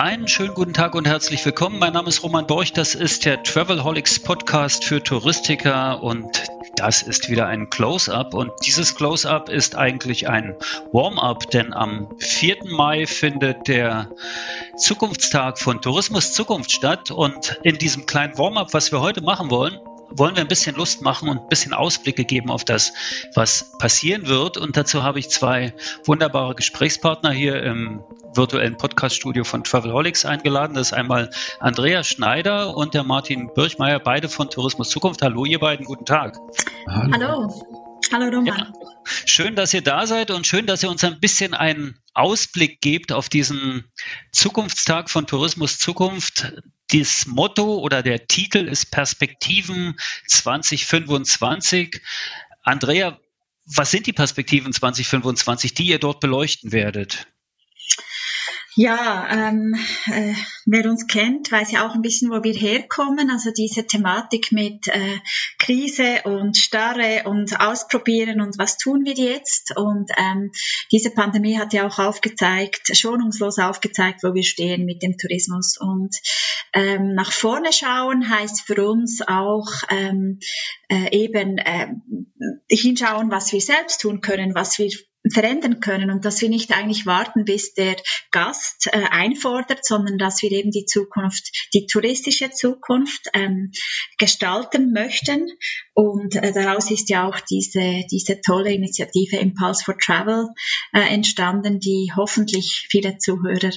Einen schönen guten Tag und herzlich willkommen. Mein Name ist Roman Borch. Das ist der Travelholics Podcast für Touristiker und das ist wieder ein Close-up und dieses Close-up ist eigentlich ein Warm-up, denn am 4. Mai findet der Zukunftstag von Tourismus Zukunft statt und in diesem kleinen Warm-up, was wir heute machen wollen, wollen wir ein bisschen Lust machen und ein bisschen Ausblicke geben auf das, was passieren wird. Und dazu habe ich zwei wunderbare Gesprächspartner hier im virtuellen Podcaststudio von Travelholics eingeladen. Das ist einmal Andrea Schneider und der Martin Birchmeier, beide von Tourismus Zukunft. Hallo, ihr beiden, guten Tag. Hallo. Hallo. Hallo Roman. Ja, schön, dass ihr da seid und schön, dass ihr uns ein bisschen einen Ausblick gebt auf diesen Zukunftstag von Tourismus Zukunft. Das Motto oder der Titel ist Perspektiven 2025. Andrea, was sind die Perspektiven 2025, die ihr dort beleuchten werdet? Ja, ähm, äh, wer uns kennt, weiß ja auch ein bisschen, wo wir herkommen. Also diese Thematik mit äh, Krise und Starre und Ausprobieren und was tun wir jetzt. Und ähm, diese Pandemie hat ja auch aufgezeigt, schonungslos aufgezeigt, wo wir stehen mit dem Tourismus. Und ähm, nach vorne schauen heißt für uns auch ähm, äh, eben äh, hinschauen, was wir selbst tun können, was wir verändern können und dass wir nicht eigentlich warten, bis der Gast äh, einfordert, sondern dass wir eben die Zukunft, die touristische Zukunft ähm, gestalten möchten. Und äh, daraus ist ja auch diese, diese tolle Initiative Impulse for Travel äh, entstanden, die hoffentlich viele Zuhörer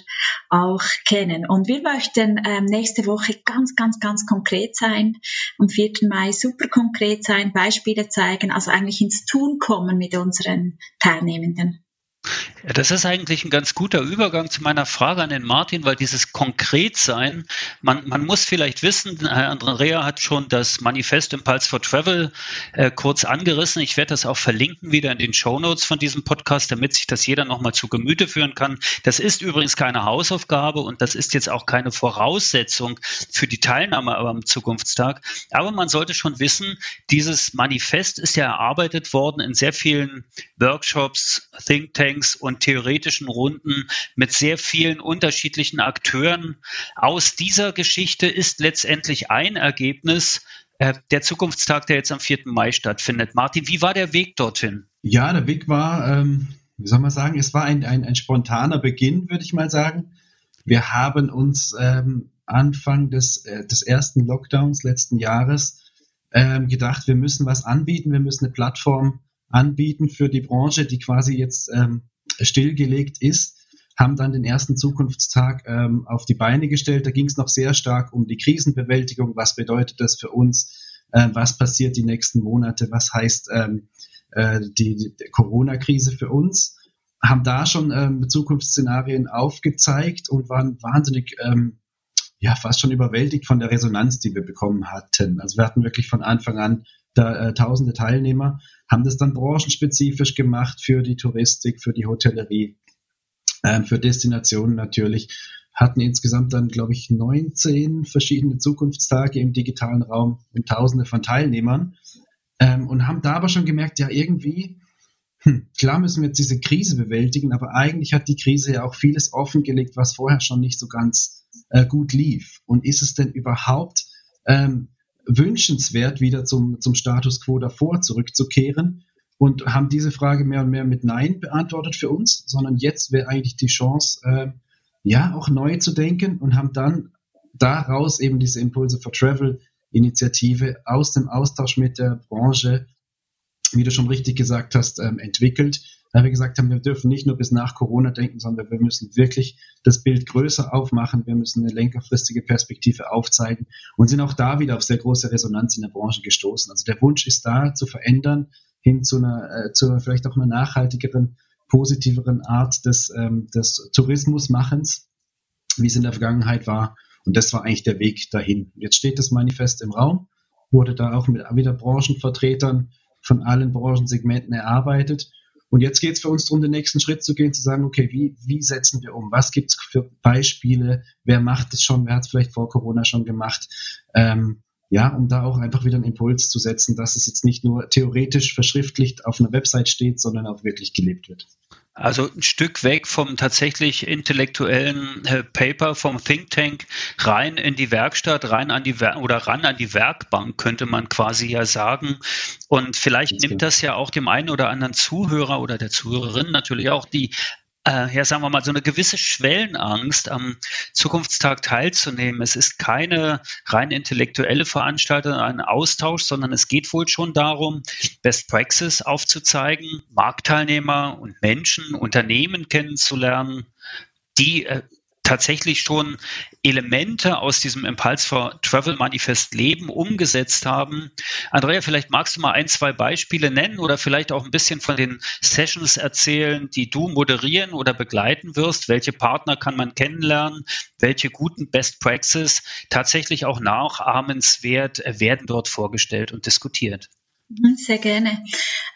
auch kennen. Und wir möchten ähm, nächste Woche ganz, ganz, ganz konkret sein, am 4. Mai super konkret sein, Beispiele zeigen, also eigentlich ins Tun kommen mit unseren Teilnehmern. niin miten Ja, das ist eigentlich ein ganz guter Übergang zu meiner Frage an den Martin, weil dieses Konkretsein, man, man muss vielleicht wissen, Herr Andrea hat schon das Manifest Impulse for Travel äh, kurz angerissen. Ich werde das auch verlinken wieder in den Show Notes von diesem Podcast, damit sich das jeder nochmal zu Gemüte führen kann. Das ist übrigens keine Hausaufgabe und das ist jetzt auch keine Voraussetzung für die Teilnahme am Zukunftstag. Aber man sollte schon wissen, dieses Manifest ist ja erarbeitet worden in sehr vielen Workshops, Thinktanks und theoretischen Runden mit sehr vielen unterschiedlichen Akteuren. Aus dieser Geschichte ist letztendlich ein Ergebnis äh, der Zukunftstag, der jetzt am 4. Mai stattfindet. Martin, wie war der Weg dorthin? Ja, der Weg war, ähm, wie soll man sagen, es war ein, ein, ein spontaner Beginn, würde ich mal sagen. Wir haben uns ähm, Anfang des, äh, des ersten Lockdowns letzten Jahres ähm, gedacht, wir müssen was anbieten, wir müssen eine Plattform anbieten für die Branche, die quasi jetzt ähm, stillgelegt ist, haben dann den ersten Zukunftstag ähm, auf die Beine gestellt. Da ging es noch sehr stark um die Krisenbewältigung. Was bedeutet das für uns? Äh, was passiert die nächsten Monate? Was heißt ähm, äh, die, die Corona-Krise für uns? Haben da schon ähm, Zukunftsszenarien aufgezeigt und waren wahnsinnig, ähm, ja, fast schon überwältigt von der Resonanz, die wir bekommen hatten. Also wir hatten wirklich von Anfang an da, äh, tausende Teilnehmer, haben das dann branchenspezifisch gemacht für die Touristik, für die Hotellerie, äh, für Destinationen natürlich. Hatten insgesamt dann, glaube ich, 19 verschiedene Zukunftstage im digitalen Raum und tausende von Teilnehmern. Ähm, und haben da aber schon gemerkt, ja, irgendwie, hm, klar müssen wir jetzt diese Krise bewältigen, aber eigentlich hat die Krise ja auch vieles offengelegt, was vorher schon nicht so ganz äh, gut lief. Und ist es denn überhaupt ähm, wünschenswert, wieder zum, zum Status quo davor zurückzukehren und haben diese Frage mehr und mehr mit Nein beantwortet für uns, sondern jetzt wäre eigentlich die Chance, äh, ja, auch neu zu denken und haben dann daraus eben diese Impulse for Travel Initiative aus dem Austausch mit der Branche, wie du schon richtig gesagt hast, ähm, entwickelt weil wir gesagt haben, wir dürfen nicht nur bis nach Corona denken, sondern wir müssen wirklich das Bild größer aufmachen, wir müssen eine längerfristige Perspektive aufzeigen und sind auch da wieder auf sehr große Resonanz in der Branche gestoßen. Also der Wunsch ist da zu verändern hin zu einer, äh, zu vielleicht auch einer nachhaltigeren, positiveren Art des, ähm, des Tourismusmachens, wie es in der Vergangenheit war. Und das war eigentlich der Weg dahin. Jetzt steht das Manifest im Raum, wurde da auch mit wieder Branchenvertretern von allen Branchensegmenten erarbeitet Und jetzt geht es für uns darum, den nächsten Schritt zu gehen, zu sagen, okay, wie, wie setzen wir um? Was gibt es für Beispiele? Wer macht es schon? Wer hat es vielleicht vor Corona schon gemacht? Ähm, ja, um da auch einfach wieder einen Impuls zu setzen, dass es jetzt nicht nur theoretisch verschriftlicht auf einer Website steht, sondern auch wirklich gelebt wird. Also ein Stück weg vom tatsächlich intellektuellen äh, Paper, vom Think Tank rein in die Werkstatt, rein an die Wer oder ran an die Werkbank, könnte man quasi ja sagen. Und vielleicht nimmt das ja auch dem einen oder anderen Zuhörer oder der Zuhörerin natürlich auch die äh, ja, sagen wir mal, so eine gewisse Schwellenangst, am Zukunftstag teilzunehmen. Es ist keine rein intellektuelle Veranstaltung, ein Austausch, sondern es geht wohl schon darum, Best Praxis aufzuzeigen, Marktteilnehmer und Menschen, Unternehmen kennenzulernen, die äh, tatsächlich schon Elemente aus diesem Impulse for Travel Manifest Leben umgesetzt haben. Andrea, vielleicht magst du mal ein, zwei Beispiele nennen oder vielleicht auch ein bisschen von den Sessions erzählen, die du moderieren oder begleiten wirst. Welche Partner kann man kennenlernen? Welche guten Best Practices tatsächlich auch nachahmenswert werden dort vorgestellt und diskutiert? Mhm, sehr gerne.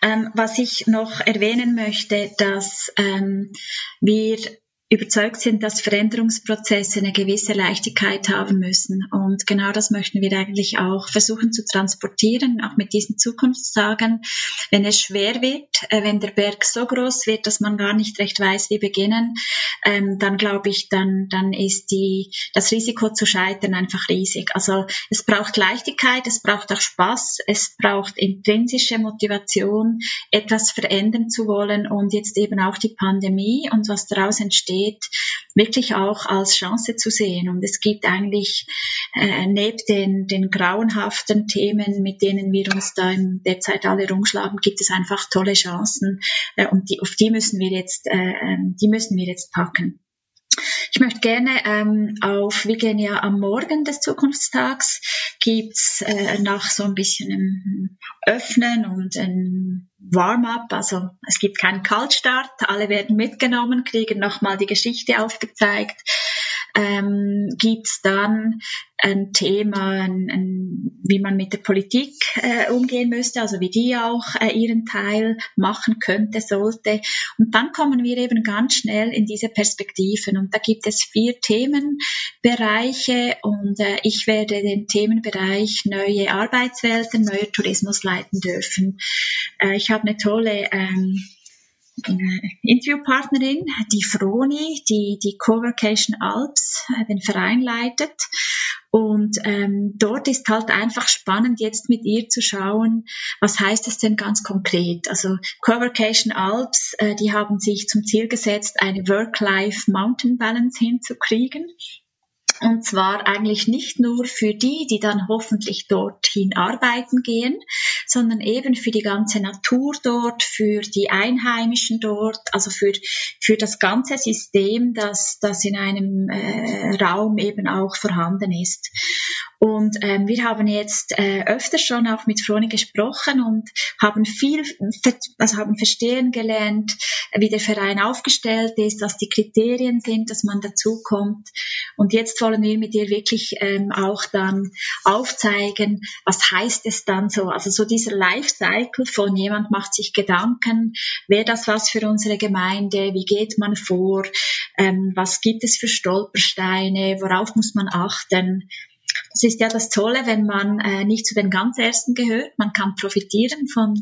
Ähm, was ich noch erwähnen möchte, dass ähm, wir überzeugt sind, dass Veränderungsprozesse eine gewisse Leichtigkeit haben müssen. Und genau das möchten wir eigentlich auch versuchen zu transportieren, auch mit diesen Zukunftstagen. Wenn es schwer wird, äh, wenn der Berg so groß wird, dass man gar nicht recht weiß, wie beginnen, ähm, dann glaube ich, dann, dann ist die, das Risiko zu scheitern einfach riesig. Also es braucht Leichtigkeit, es braucht auch Spaß, es braucht intrinsische Motivation, etwas verändern zu wollen und jetzt eben auch die Pandemie und was daraus entsteht Diversität wirklich auch als Chance zu sehen. Und es gibt eigentlich äh, neben den, den grauenhaften Themen, mit denen wir uns da in derzeit alle rumschlagen, gibt es einfach tolle Chancen äh, und die, auf die müssen wir jetzt, äh, ähm, die müssen wir jetzt packen. Ich möchte gerne ähm, auf, wir gehen ja am Morgen des Zukunftstags, gibt's äh, nach so ein bisschen einem Öffnen und ein Warm-up, also es gibt keinen Kaltstart, alle werden mitgenommen, kriegen nochmal die Geschichte aufgezeigt ähm, gibt es dann ein Thema, ein, ein, wie man mit der Politik äh, umgehen müsste, also wie die auch äh, ihren Teil machen könnte, sollte. Und dann kommen wir eben ganz schnell in diese Perspektiven. Und da gibt es vier Themenbereiche und äh, ich werde den Themenbereich neue Arbeitswelten, neuer Tourismus leiten dürfen. Äh, ich habe eine tolle ähm, Interviewpartnerin, die Froni, die die Coworcation Alps, äh, den Verein leitet. Und ähm, dort ist halt einfach spannend, jetzt mit ihr zu schauen, was heißt es denn ganz konkret. Also Coworcation Alps, äh, die haben sich zum Ziel gesetzt, eine Work-Life-Mountain Balance hinzukriegen. Und zwar eigentlich nicht nur für die, die dann hoffentlich dorthin arbeiten gehen, sondern eben für die ganze Natur dort, für die Einheimischen dort, also für, für das ganze System, das, das in einem äh, Raum eben auch vorhanden ist. Und ähm, wir haben jetzt äh, öfter schon auch mit Froni gesprochen und haben viel, also haben verstehen gelernt, wie der Verein aufgestellt ist, was die Kriterien sind, dass man dazukommt. Und jetzt wollen wir mit ihr wirklich ähm, auch dann aufzeigen, was heißt es dann so, also so dieser Lifecycle von jemand macht sich Gedanken, wäre das was für unsere Gemeinde, wie geht man vor, ähm, was gibt es für Stolpersteine, worauf muss man achten. Das ist ja das Tolle, wenn man äh, nicht zu den ganz Ersten gehört. Man kann profitieren von,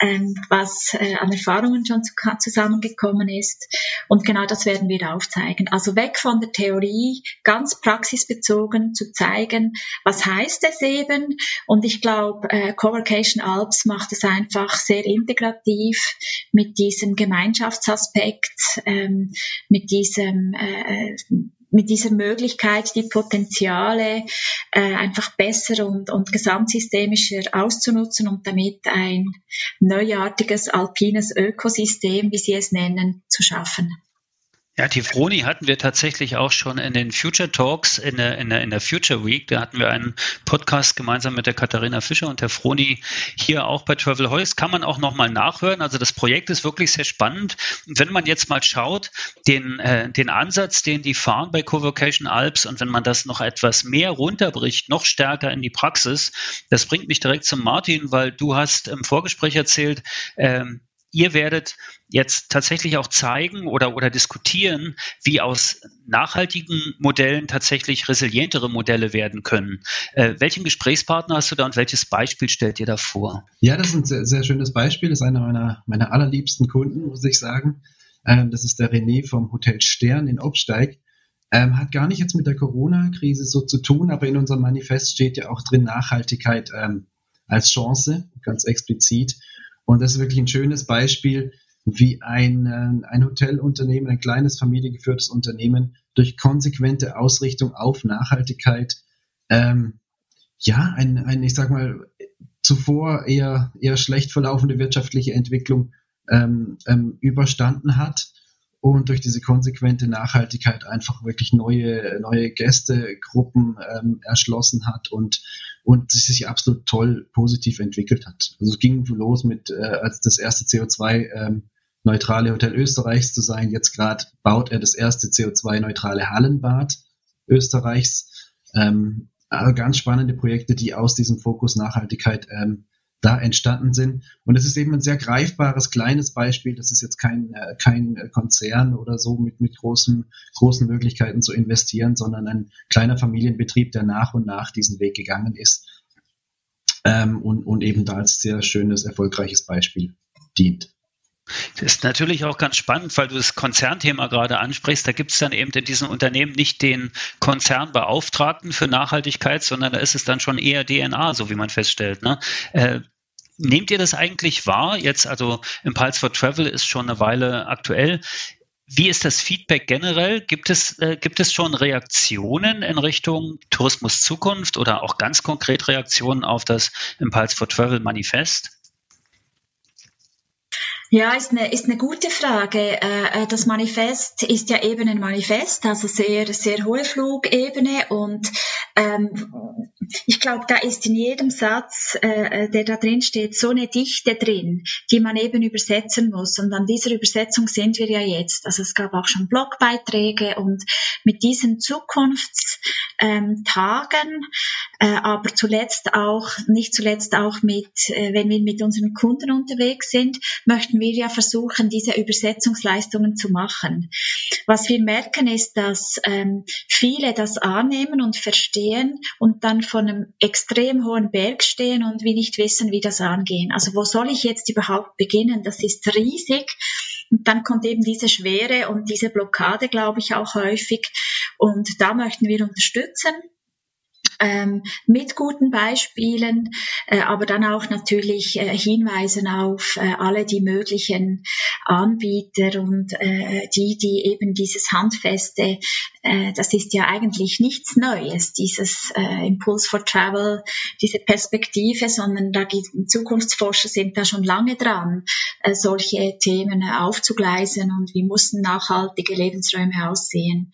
ähm, was äh, an Erfahrungen schon zu, zusammengekommen ist. Und genau das werden wir aufzeigen. Also weg von der Theorie, ganz praxisbezogen zu zeigen, was heißt es eben. Und ich glaube, äh, Coworcation Alps macht es einfach sehr integrativ mit diesem Gemeinschaftsaspekt, ähm, mit diesem äh, mit dieser Möglichkeit, die Potenziale äh, einfach besser und, und gesamtsystemischer auszunutzen und damit ein neuartiges alpines Ökosystem, wie Sie es nennen, zu schaffen. Ja, die Froni hatten wir tatsächlich auch schon in den Future Talks in der, in der, in der Future Week. Da hatten wir einen Podcast gemeinsam mit der Katharina Fischer und der Froni hier auch bei Travel Heus. Kann man auch nochmal nachhören. Also das Projekt ist wirklich sehr spannend. Und wenn man jetzt mal schaut, den, äh, den Ansatz, den die fahren bei Covocation Alps und wenn man das noch etwas mehr runterbricht, noch stärker in die Praxis, das bringt mich direkt zum Martin, weil du hast im Vorgespräch erzählt, ähm, ihr werdet jetzt tatsächlich auch zeigen oder, oder diskutieren, wie aus nachhaltigen Modellen tatsächlich resilientere Modelle werden können. Äh, welchen Gesprächspartner hast du da und welches Beispiel stellt ihr da vor? Ja, das ist ein sehr, sehr schönes Beispiel. Das ist einer meiner, meiner allerliebsten Kunden, muss ich sagen. Ähm, das ist der René vom Hotel Stern in Obsteig. Ähm, hat gar nicht jetzt mit der Corona-Krise so zu tun, aber in unserem Manifest steht ja auch drin Nachhaltigkeit ähm, als Chance, ganz explizit. Und das ist wirklich ein schönes Beispiel, wie ein, äh, ein Hotelunternehmen, ein kleines familiengeführtes Unternehmen durch konsequente Ausrichtung auf Nachhaltigkeit, ähm, ja, ein, ein, ich sag mal, zuvor eher, eher schlecht verlaufende wirtschaftliche Entwicklung ähm, ähm, überstanden hat und durch diese konsequente Nachhaltigkeit einfach wirklich neue, neue Gästegruppen ähm, erschlossen hat und, und sich absolut toll positiv entwickelt hat. Also es ging los mit, äh, als das erste CO2 ähm, Hotel Österreichs zu sein. Jetzt gerade baut er das erste CO2-neutrale Hallenbad Österreichs. Ähm, also ganz spannende Projekte, die aus diesem Fokus Nachhaltigkeit ähm, da entstanden sind. Und es ist eben ein sehr greifbares, kleines Beispiel. Das ist jetzt kein, äh, kein Konzern oder so mit, mit großen, großen Möglichkeiten zu investieren, sondern ein kleiner Familienbetrieb, der nach und nach diesen Weg gegangen ist ähm, und, und eben da als sehr schönes, erfolgreiches Beispiel dient. Das ist natürlich auch ganz spannend, weil du das Konzernthema gerade ansprichst. Da gibt es dann eben in diesen Unternehmen nicht den Konzernbeauftragten für Nachhaltigkeit, sondern da ist es dann schon eher DNA, so wie man feststellt. Ne? Äh, nehmt ihr das eigentlich wahr? Jetzt, also Impulse for Travel ist schon eine Weile aktuell. Wie ist das Feedback generell? Gibt es, äh, gibt es schon Reaktionen in Richtung Tourismus Zukunft oder auch ganz konkret Reaktionen auf das Impulse for Travel Manifest? Ja, ist eine, ist eine gute Frage. Äh, äh, das Manifest ist ja eben ein Manifest, also sehr, sehr hohe Flugebene und ähm, ich glaube, da ist in jedem Satz, äh, der da drin steht, so eine Dichte drin, die man eben übersetzen muss. Und an dieser Übersetzung sind wir ja jetzt. Also es gab auch schon Blogbeiträge und mit diesen Zukunftstagen, äh, aber zuletzt auch, nicht zuletzt auch mit, äh, wenn wir mit unseren Kunden unterwegs sind, möchten wir ja versuchen, diese Übersetzungsleistungen zu machen. Was wir merken ist, dass ähm, viele das annehmen und verstehen und dann von einem extrem hohen Berg stehen und wie nicht wissen, wie das angehen. Also wo soll ich jetzt überhaupt beginnen? Das ist riesig. Und dann kommt eben diese Schwere und diese Blockade, glaube ich, auch häufig. Und da möchten wir unterstützen ähm, mit guten Beispielen, äh, aber dann auch natürlich äh, hinweisen auf äh, alle die möglichen Anbieter und äh, die, die eben dieses Handfeste, äh, das ist ja eigentlich nichts Neues, dieses äh, Impulse for Travel, diese Perspektive, sondern da gibt Zukunftsforscher sind da schon lange dran, äh, solche Themen aufzugleisen und wie mussten nachhaltige Lebensräume aussehen.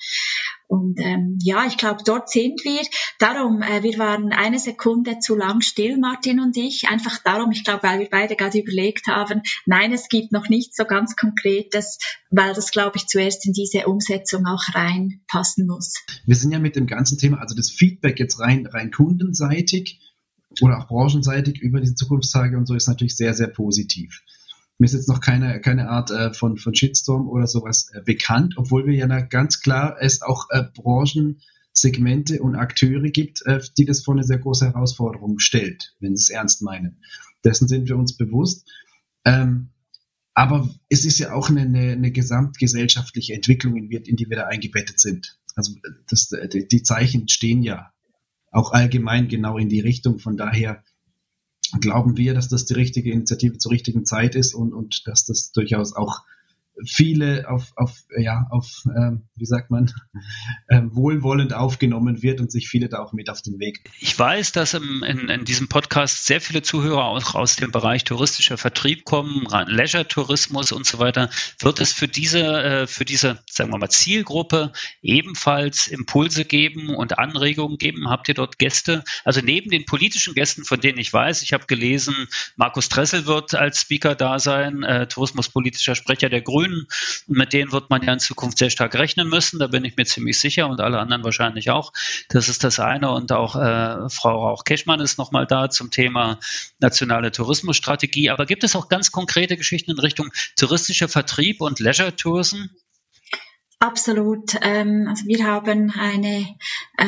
Und ähm, ja, ich glaube, dort sind wir. Darum, äh, wir waren eine Sekunde zu lang still, Martin und ich. Einfach darum, ich glaube, weil wir beide gerade überlegt haben, nein, es gibt noch nichts so ganz Konkretes, weil das, glaube ich, zuerst in diese Umsetzung auch reinpassen muss. Wir sind ja mit dem ganzen Thema, also das Feedback jetzt rein, rein kundenseitig oder auch branchenseitig über diese Zukunftstage und so ist natürlich sehr, sehr positiv. Mir ist jetzt noch keine, keine Art äh, von, von Shitstorm oder sowas äh, bekannt, obwohl wir ja ganz klar es auch äh, Branchensegmente und Akteure gibt, äh, die das vor eine sehr große Herausforderung stellt, wenn sie es ernst meinen. Dessen sind wir uns bewusst. Ähm, aber es ist ja auch eine, eine, eine gesamtgesellschaftliche Entwicklung, in, in, die wir da eingebettet sind. Also das, die Zeichen stehen ja auch allgemein genau in die Richtung. Von daher glauben wir, dass das die richtige Initiative zur richtigen Zeit ist und, und dass das durchaus auch viele auf, auf ja, auf, ähm, wie sagt man, ähm, wohlwollend aufgenommen wird und sich viele da auch mit auf den Weg. Ich weiß, dass im, in, in diesem Podcast sehr viele Zuhörer auch aus dem Bereich touristischer Vertrieb kommen, Leisure-Tourismus und so weiter. Wird es für diese, äh, für diese, sagen wir mal, Zielgruppe ebenfalls Impulse geben und Anregungen geben? Habt ihr dort Gäste? Also neben den politischen Gästen, von denen ich weiß, ich habe gelesen, Markus Dressel wird als Speaker da sein, äh, tourismuspolitischer Sprecher der Grünen Grünen. Mit denen wird man ja in Zukunft sehr stark rechnen müssen. Da bin ich mir ziemlich sicher und alle anderen wahrscheinlich auch. Das ist das eine. Und auch äh, Frau Rauch-Keschmann ist nochmal da zum Thema nationale Tourismusstrategie. Aber gibt es auch ganz konkrete Geschichten in Richtung touristischer Vertrieb und Leisure Tourism? Absolut. Ähm, also wir haben eine, äh,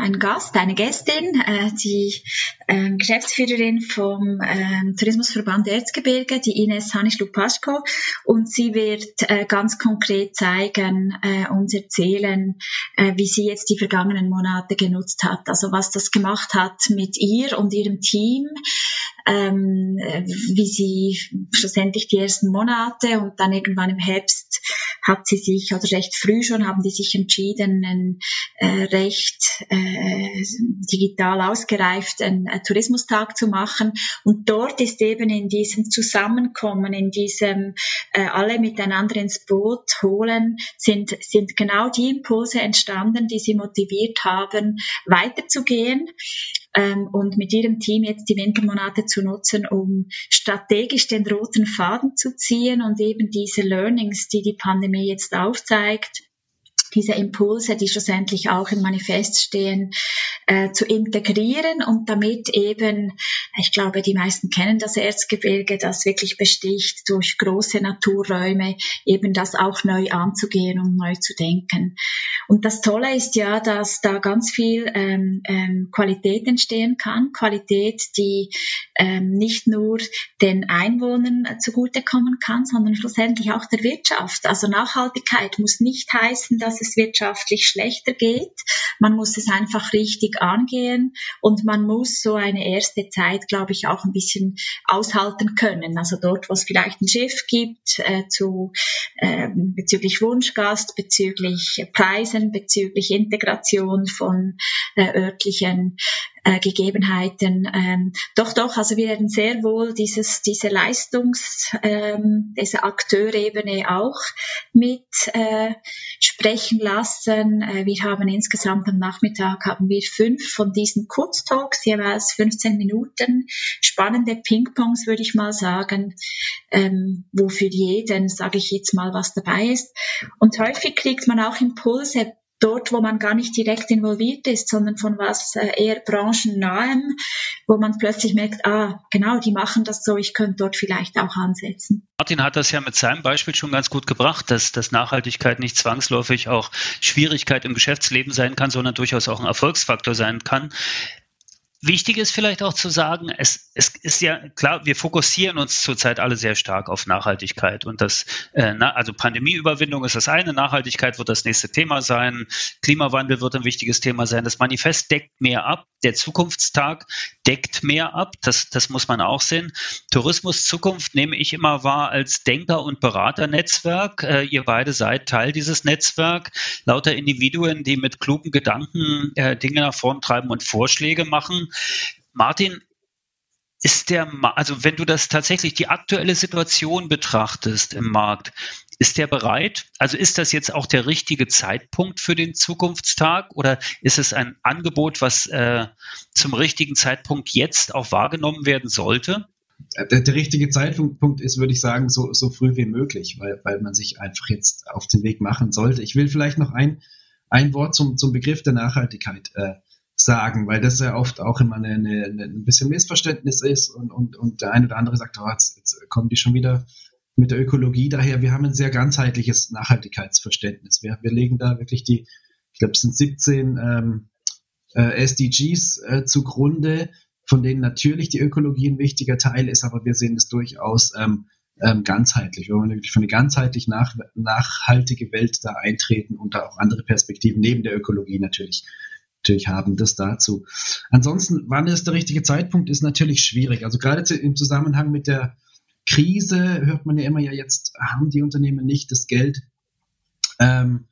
einen Gast, eine Gästin, äh, die äh, Geschäftsführerin vom äh, Tourismusverband Erzgebirge, die Ines Hanisch-Lupaschko. Und sie wird äh, ganz konkret zeigen, uns erzählen, äh, wie sie jetzt die vergangenen Monate genutzt hat. Also was das gemacht hat mit ihr und ihrem Team, ähm, wie sie schlussendlich die ersten Monate und dann irgendwann im Herbst hat sie sich, oder recht früh schon, haben die sich entschieden, einen äh, recht äh, digital ausgereiften äh, Tourismustag zu machen. Und dort ist eben in diesem Zusammenkommen, in diesem äh, alle miteinander ins Boot holen, sind, sind genau die Impulse entstanden, die sie motiviert haben, weiterzugehen ähm, und mit ihrem Team jetzt die Wintermonate zu nutzen, um strategisch den roten Faden zu ziehen und eben diese Learnings, die die Pandemie jetzt aufzeigt, diese Impulse, die schlussendlich auch im Manifest stehen, äh, zu integrieren und damit eben, ich glaube, die meisten kennen das Erzgebirge, das wirklich besticht durch große Naturräume, eben das auch neu anzugehen und neu zu denken. Und das Tolle ist ja, dass da ganz viel ähm, ähm, Qualität entstehen kann, Qualität, die ähm, nicht nur den Einwohnern zugutekommen kann, sondern schlussendlich auch der Wirtschaft. Also Nachhaltigkeit muss nicht heißen, dass es wirtschaftlich schlechter geht. Man muss es einfach richtig angehen und man muss so eine erste Zeit, glaube ich, auch ein bisschen aushalten können. Also dort, wo es vielleicht ein Schiff gibt, äh, zu, äh, bezüglich Wunschgast, bezüglich Preisen, bezüglich Integration von äh, örtlichen äh, Gegebenheiten. Ähm, doch, doch, also wir werden sehr wohl dieses, diese Leistungs, ähm, diese Akteurebene auch mit äh, sprechen lassen. Äh, wir haben insgesamt am Nachmittag haben wir fünf von diesen Kurztalks, jeweils 15 Minuten, spannende Pingpongs, würde ich mal sagen, ähm, wo für jeden, sage ich jetzt mal, was dabei ist. Und häufig kriegt man auch Impulse dort, wo man gar nicht direkt involviert ist, sondern von was äh, eher branchennahem, wo man plötzlich merkt, ah, genau, die machen das so, ich könnte dort vielleicht auch ansetzen. Martin hat das ja mit seinem Beispiel schon ganz gut gebracht, dass, dass Nachhaltigkeit nicht zwangsläufig auch Schwierigkeit im Geschäftsleben sein kann, sondern durchaus auch ein Erfolgsfaktor sein kann. Wichtig ist vielleicht auch zu sagen, es, es ist ja klar, wir fokussieren uns zurzeit alle sehr stark auf Nachhaltigkeit und das, äh, na, also Pandemieüberwindung ist das eine, Nachhaltigkeit wird das nächste Thema sein, Klimawandel wird ein wichtiges Thema sein. Das Manifest deckt mehr ab, der Zukunftstag deckt mehr ab, das, das muss man auch sehen. Tourismus Zukunft nehme ich immer wahr als Denker- und Beraternetzwerk. Äh, ihr beide seid Teil dieses Netzwerks, lauter Individuen, die mit klugen Gedanken äh, Dinge nach vorn treiben und Vorschläge machen. Martin, ist der, also wenn du das tatsächlich die aktuelle Situation betrachtest im Markt, ist der bereit? Also ist das jetzt auch der richtige Zeitpunkt für den Zukunftstag oder ist es ein Angebot, was äh, zum richtigen Zeitpunkt jetzt auch wahrgenommen werden sollte? Der, der, richtige Zeitpunkt ist, würde ich sagen, so, so früh wie möglich, weil, weil man sich einfach jetzt auf den Weg machen sollte. Ich will vielleicht noch ein, ein Wort zum, zum Begriff der Nachhaltigkeit äh, sagen, weil das ja oft auch immer eine, eine, ein bisschen Missverständnis ist und, und, und der eine oder andere sagt, oh, jetzt, jetzt kommen die schon wieder mit der Ökologie daher. Wir haben ein sehr ganzheitliches Nachhaltigkeitsverständnis. Wir, wir legen da wirklich die, ich glaube, es sind 17 ähm, äh, SDGs äh, zugrunde, von denen natürlich die Ökologie ein wichtiger Teil ist, aber wir sehen es durchaus ähm, ähm, ganzheitlich. Wir wollen wirklich für eine ganzheitlich nach, nachhaltige Welt da eintreten und da auch andere Perspektiven neben der Ökologie natürlich natürlich haben. Das dazu. Ansonsten, wann ist der richtige Zeitpunkt, ist natürlich schwierig. Also gerade im Zusammenhang mit der Krise hört man ja immer, ja, jetzt haben die Unternehmen nicht das Geld ähm,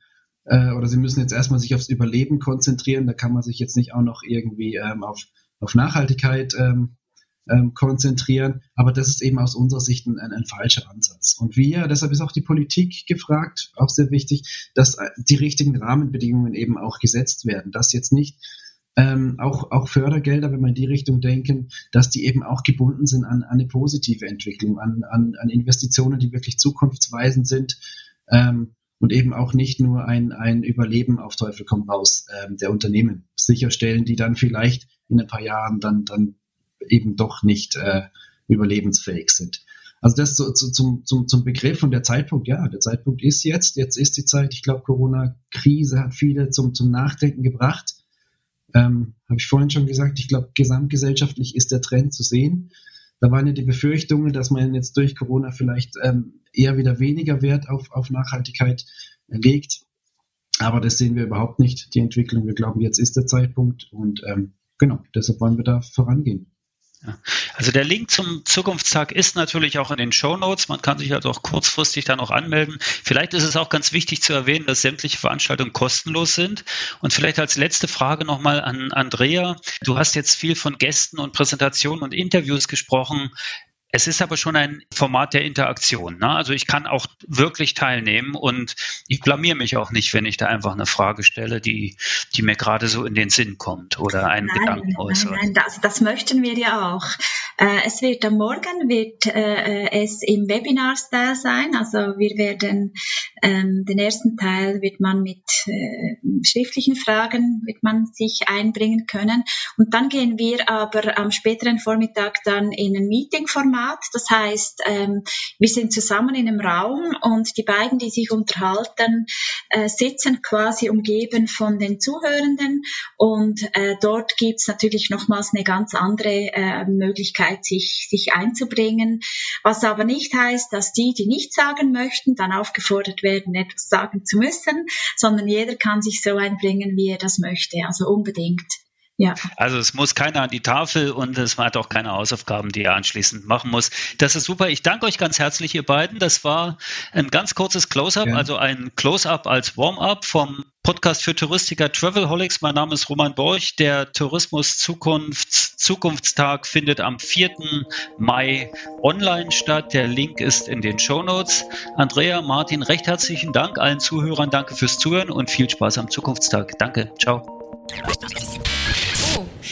äh, oder sie müssen jetzt erstmal sich aufs Überleben konzentrieren. Da kann man sich jetzt nicht auch noch irgendwie ähm, auf, auf Nachhaltigkeit ähm, ähm, konzentrieren. Aber das ist eben aus unserer Sicht ein, ein, falscher Ansatz. Und wir, deshalb ist auch die Politik gefragt, auch sehr wichtig, dass äh, die richtigen Rahmenbedingungen eben auch gesetzt werden. Dass jetzt nicht ähm, auch, auch Fördergelder, wenn wir in die Richtung denken, dass die eben auch gebunden sind an, an eine positive Entwicklung, an, an, an Investitionen, die wirklich zukunftsweisend sind ähm, und eben auch nicht nur ein, ein Überleben auf Teufel komm raus ähm, der Unternehmen sicherstellen, die dann vielleicht in ein paar Jahren dann, dann eben doch nicht äh, überlebensfähig sind. Also das so, so, zum, zum, zum Begriff und der Zeitpunkt, ja, der Zeitpunkt ist jetzt, jetzt ist die Zeit. Ich glaube, Corona-Krise hat viele zum, zum Nachdenken gebracht. Ähm, Habe ich vorhin schon gesagt, ich glaube, gesamtgesellschaftlich ist der Trend zu sehen. Da waren ja die Befürchtungen, dass man jetzt durch Corona vielleicht ähm, eher wieder weniger Wert auf, auf Nachhaltigkeit legt. Aber das sehen wir überhaupt nicht, die Entwicklung. Wir glauben, jetzt ist der Zeitpunkt und ähm, genau, deshalb wollen wir da vorangehen. Also der Link zum Zukunftstag ist natürlich auch in den Show Notes. Man kann sich also auch kurzfristig da noch anmelden. Vielleicht ist es auch ganz wichtig zu erwähnen, dass sämtliche Veranstaltungen kostenlos sind. Und vielleicht als letzte Frage nochmal an Andrea. Du hast jetzt viel von Gästen und Präsentationen und Interviews gesprochen. Es ist aber schon ein Format der Interaktion. Ne? Also ich kann auch wirklich teilnehmen und ich blamier mich auch nicht, wenn ich da einfach eine Frage stelle, die, die mir gerade so in den Sinn kommt oder einen nein, Gedanken äußert. Nein, nein, das, das möchten wir ja auch. Äh, es wird am Morgen wird äh, es im Webinar-Style sein. Also wir werden ähm, den ersten Teil wird man mit äh, schriftlichen Fragen wird man sich einbringen können und dann gehen wir aber am späteren Vormittag dann in ein Meeting-Format Format. Das heißt, ähm, wir sind zusammen in einem Raum und die beiden, die sich unterhalten, äh, sitzen quasi umgeben von den Zuhörenden und äh, dort gibt's natürlich nochmals eine ganz andere äh, Möglichkeit, sich, sich einzubringen. Was aber nicht heißt, dass die, die nichts sagen möchten, dann aufgefordert werden, etwas sagen zu müssen, sondern jeder kann sich so einbringen, wie er das möchte. Also unbedingt. Ja. Also es muss keiner an die Tafel und es hat auch keine Hausaufgaben, die er anschließend machen muss. Das ist super. Ich danke euch ganz herzlich, ihr beiden. Das war ein ganz kurzes Close-up, ja. also ein Close-up als Warm-up vom Podcast für Touristiker Travelholics. Mein Name ist Roman Borch. Der Tourismus Zukunfts Zukunftstag findet am 4. Mai online statt. Der Link ist in den Show Notes. Andrea, Martin, recht herzlichen Dank. Allen Zuhörern danke fürs Zuhören und viel Spaß am Zukunftstag. Danke. Ciao.